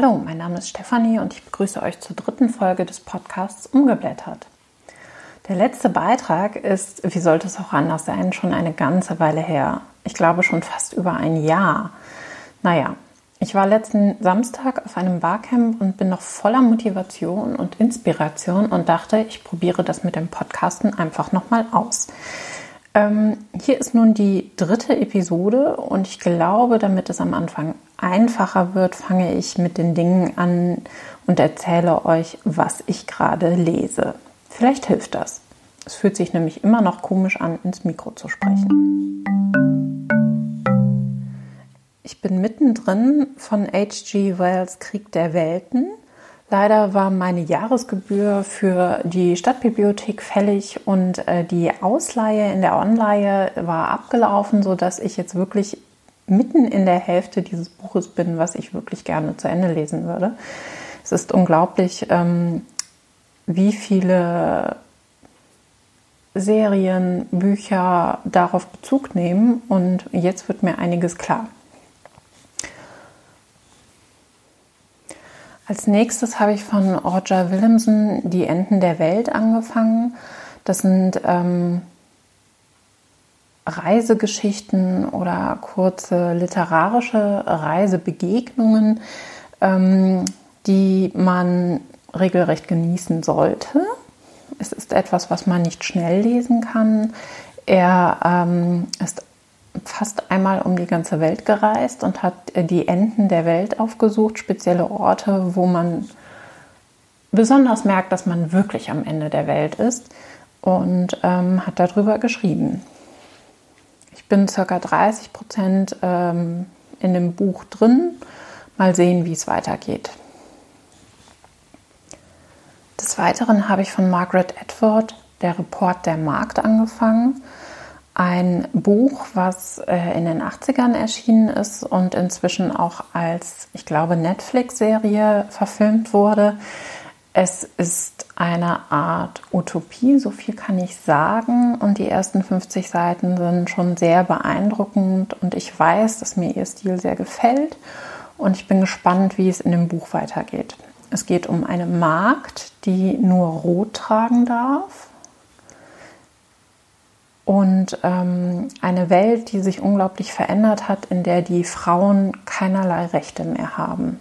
Hallo, mein Name ist Stefanie und ich begrüße euch zur dritten Folge des Podcasts Umgeblättert. Der letzte Beitrag ist, wie sollte es auch anders sein, schon eine ganze Weile her. Ich glaube schon fast über ein Jahr. Naja, ich war letzten Samstag auf einem Barcamp und bin noch voller Motivation und Inspiration und dachte, ich probiere das mit dem Podcasten einfach nochmal aus. Ähm, hier ist nun die dritte Episode und ich glaube, damit es am Anfang einfacher wird, fange ich mit den Dingen an und erzähle euch, was ich gerade lese. Vielleicht hilft das. Es fühlt sich nämlich immer noch komisch an, ins Mikro zu sprechen. Ich bin mittendrin von H.G. Wells Krieg der Welten Leider war meine Jahresgebühr für die Stadtbibliothek fällig und äh, die Ausleihe in der Online war abgelaufen, sodass ich jetzt wirklich mitten in der Hälfte dieses Buches bin, was ich wirklich gerne zu Ende lesen würde. Es ist unglaublich, ähm, wie viele Serien, Bücher darauf Bezug nehmen und jetzt wird mir einiges klar. Als nächstes habe ich von Roger Williamson Die Enden der Welt angefangen. Das sind ähm, Reisegeschichten oder kurze literarische Reisebegegnungen, ähm, die man regelrecht genießen sollte. Es ist etwas, was man nicht schnell lesen kann. Er ähm, ist fast einmal um die ganze Welt gereist und hat die Enden der Welt aufgesucht, spezielle Orte, wo man besonders merkt, dass man wirklich am Ende der Welt ist und ähm, hat darüber geschrieben. Bin circa 30 Prozent ähm, in dem Buch drin. Mal sehen, wie es weitergeht. Des Weiteren habe ich von Margaret Atwood der Report der Markt angefangen ein Buch, was äh, in den 80ern erschienen ist und inzwischen auch als, ich glaube, Netflix-Serie verfilmt wurde. Es ist eine Art Utopie, so viel kann ich sagen. Und die ersten 50 Seiten sind schon sehr beeindruckend und ich weiß, dass mir ihr Stil sehr gefällt. Und ich bin gespannt, wie es in dem Buch weitergeht. Es geht um eine Magd, die nur rot tragen darf und ähm, eine Welt, die sich unglaublich verändert hat, in der die Frauen keinerlei Rechte mehr haben.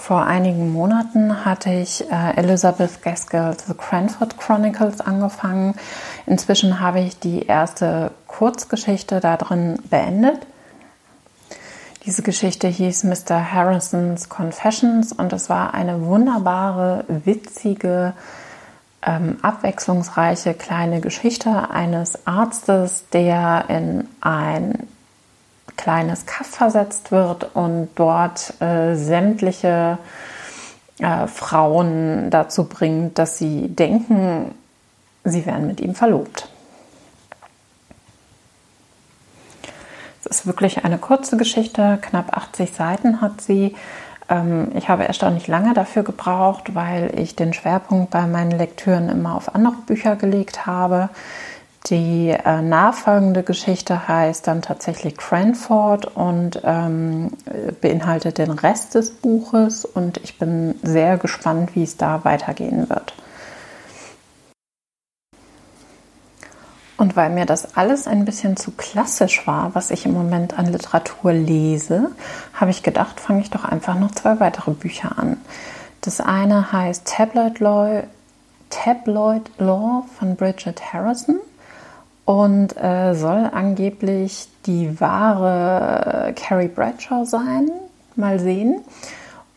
Vor einigen Monaten hatte ich äh, Elizabeth Gaskell's The Cranford Chronicles angefangen. Inzwischen habe ich die erste Kurzgeschichte da drin beendet. Diese Geschichte hieß Mr. Harrison's Confessions und es war eine wunderbare, witzige, ähm, abwechslungsreiche kleine Geschichte eines Arztes, der in ein kleines Kaff versetzt wird und dort äh, sämtliche äh, Frauen dazu bringt, dass sie denken, sie wären mit ihm verlobt. Es ist wirklich eine kurze Geschichte, knapp 80 Seiten hat sie. Ähm, ich habe erstaunlich lange dafür gebraucht, weil ich den Schwerpunkt bei meinen Lektüren immer auf andere Bücher gelegt habe. Die äh, nachfolgende Geschichte heißt dann tatsächlich Cranford und ähm, beinhaltet den Rest des Buches und ich bin sehr gespannt, wie es da weitergehen wird. Und weil mir das alles ein bisschen zu klassisch war, was ich im Moment an Literatur lese, habe ich gedacht, fange ich doch einfach noch zwei weitere Bücher an. Das eine heißt Tabloid Law, Tabloid Law von Bridget Harrison und äh, soll angeblich die wahre Carrie Bradshaw sein. Mal sehen.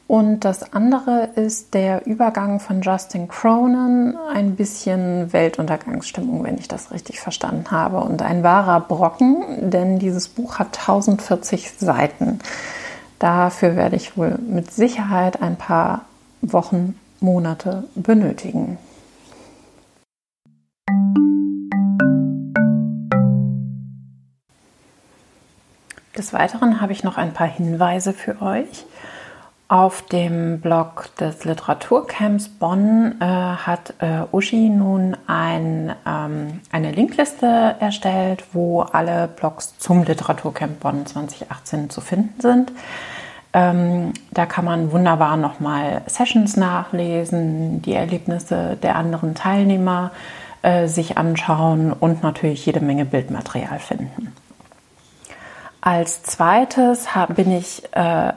Und das andere ist der Übergang von Justin Cronin, ein bisschen Weltuntergangsstimmung, wenn ich das richtig verstanden habe. Und ein wahrer Brocken, denn dieses Buch hat 1040 Seiten. Dafür werde ich wohl mit Sicherheit ein paar Wochen, Monate benötigen. Des Weiteren habe ich noch ein paar Hinweise für euch. Auf dem Blog des Literaturcamps Bonn äh, hat äh, Uschi nun ein, ähm, eine Linkliste erstellt, wo alle Blogs zum Literaturcamp Bonn 2018 zu finden sind. Ähm, da kann man wunderbar nochmal Sessions nachlesen, die Erlebnisse der anderen Teilnehmer äh, sich anschauen und natürlich jede Menge Bildmaterial finden. Als zweites bin ich äh,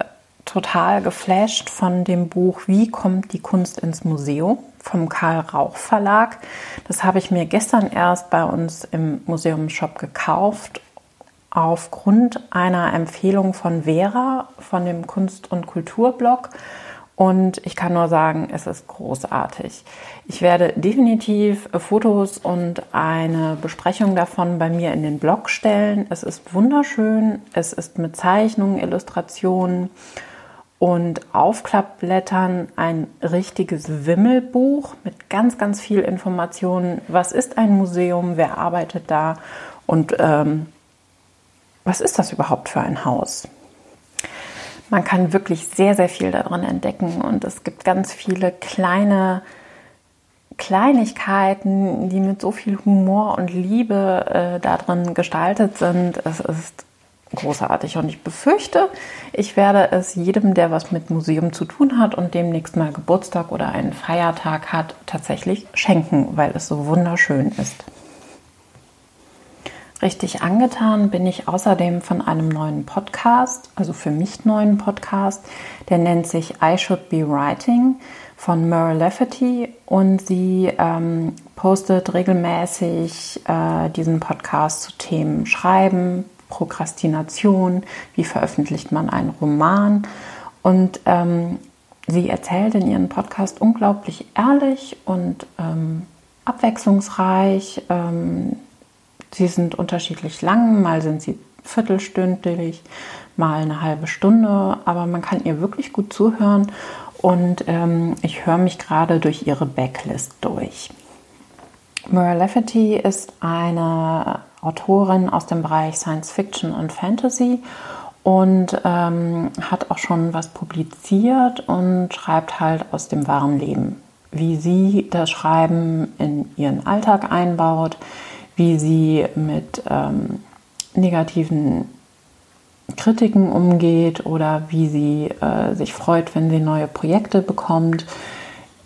total geflasht von dem Buch Wie kommt die Kunst ins Museum vom Karl Rauch Verlag. Das habe ich mir gestern erst bei uns im Museumsshop gekauft aufgrund einer Empfehlung von Vera von dem Kunst- und Kulturblog. Und ich kann nur sagen, es ist großartig. Ich werde definitiv Fotos und eine Besprechung davon bei mir in den Blog stellen. Es ist wunderschön. Es ist mit Zeichnungen, Illustrationen und Aufklappblättern ein richtiges Wimmelbuch mit ganz, ganz viel Informationen. Was ist ein Museum? Wer arbeitet da? Und ähm, was ist das überhaupt für ein Haus? Man kann wirklich sehr, sehr viel darin entdecken und es gibt ganz viele kleine Kleinigkeiten, die mit so viel Humor und Liebe äh, darin gestaltet sind. Es ist großartig. Und ich befürchte, ich werde es jedem, der was mit Museum zu tun hat und demnächst mal Geburtstag oder einen Feiertag hat, tatsächlich schenken, weil es so wunderschön ist. Richtig angetan bin ich außerdem von einem neuen Podcast, also für mich neuen Podcast, der nennt sich I Should Be Writing von Merle Lafferty und sie ähm, postet regelmäßig äh, diesen Podcast zu Themen Schreiben, Prokrastination, wie veröffentlicht man einen Roman. Und ähm, sie erzählt in ihrem Podcast unglaublich ehrlich und ähm, abwechslungsreich. Sie sind unterschiedlich lang, mal sind sie viertelstündlich, mal eine halbe Stunde, aber man kann ihr wirklich gut zuhören und ähm, ich höre mich gerade durch ihre Backlist durch. Mara Lafferty ist eine Autorin aus dem Bereich Science Fiction und Fantasy und ähm, hat auch schon was publiziert und schreibt halt aus dem wahren Leben, wie sie das Schreiben in ihren Alltag einbaut, wie sie mit ähm, negativen Kritiken umgeht oder wie sie äh, sich freut, wenn sie neue Projekte bekommt.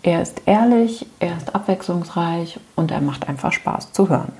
Er ist ehrlich, er ist abwechslungsreich und er macht einfach Spaß zu hören.